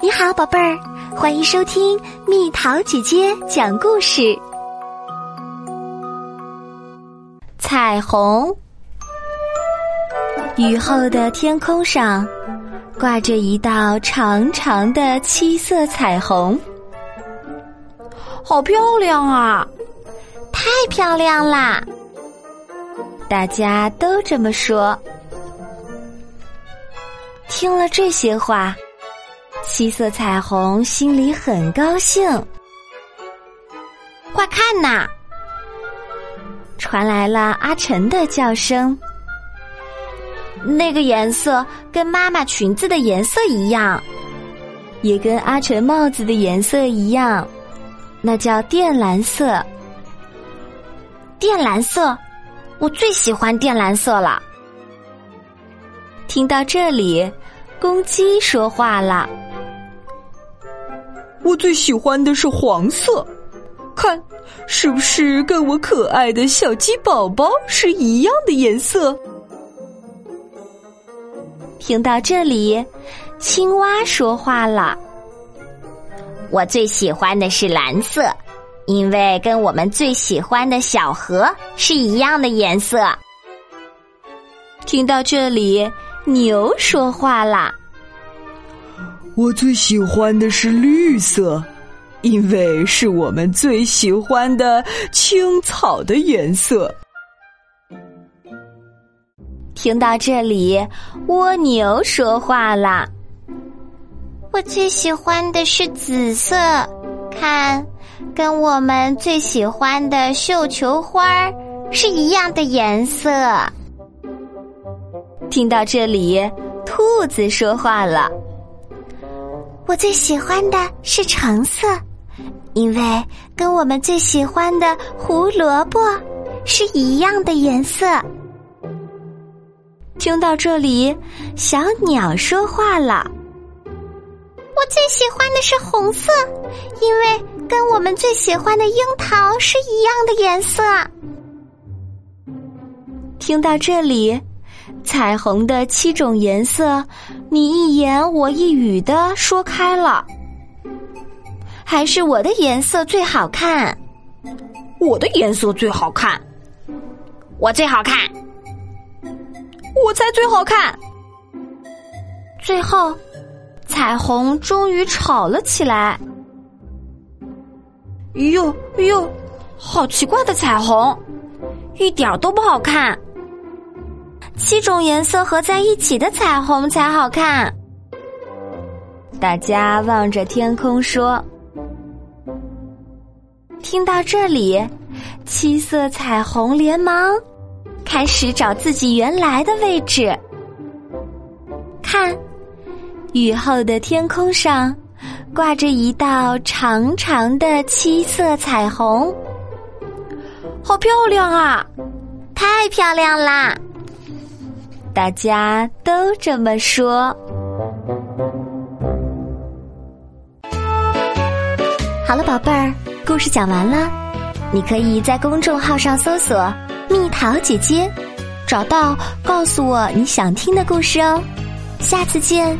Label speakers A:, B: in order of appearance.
A: 你好，宝贝儿，欢迎收听蜜桃姐姐讲故事。彩虹，雨后的天空上挂着一道长长的七色彩虹，
B: 好漂亮啊！
A: 太漂亮啦！大家都这么说。听了这些话。七色彩虹心里很高兴，
B: 快看呐！
A: 传来了阿晨的叫声。
B: 那个颜色跟妈妈裙子的颜色一样，
A: 也跟阿晨帽子的颜色一样，那叫靛蓝色。
B: 靛蓝色，我最喜欢靛蓝色了。
A: 听到这里，公鸡说话了。
C: 我最喜欢的是黄色，看，是不是跟我可爱的小鸡宝宝是一样的颜色？
A: 听到这里，青蛙说话了：“
B: 我最喜欢的是蓝色，因为跟我们最喜欢的小河是一样的颜色。”
A: 听到这里，牛说话了。
C: 我最喜欢的是绿色，因为是我们最喜欢的青草的颜色。
A: 听到这里，蜗牛说话了：“
D: 我最喜欢的是紫色，看，跟我们最喜欢的绣球花是一样的颜色。”
A: 听到这里，兔子说话了。
D: 我最喜欢的是橙色，因为跟我们最喜欢的胡萝卜是一样的颜色。
A: 听到这里，小鸟说话了：“
D: 我最喜欢的是红色，因为跟我们最喜欢的樱桃是一样的颜色。”
A: 听到这里。彩虹的七种颜色，你一一言我一语的说开了。还是我的颜色最好看，
B: 我的颜色最好看，我最好看，
C: 我才最好看。
A: 最后，彩虹终于吵了起来。
B: 哟哟，好奇怪的彩虹，一点都不好看。
A: 七种颜色合在一起的彩虹才好看。大家望着天空说：“听到这里，七色彩虹连忙开始找自己原来的位置。看，雨后的天空上挂着一道长长的七色彩虹，
B: 好漂亮啊！
D: 太漂亮啦！”
A: 大家都这么说。好了，宝贝儿，故事讲完了。你可以在公众号上搜索“蜜桃姐姐”，找到告诉我你想听的故事哦。下次见。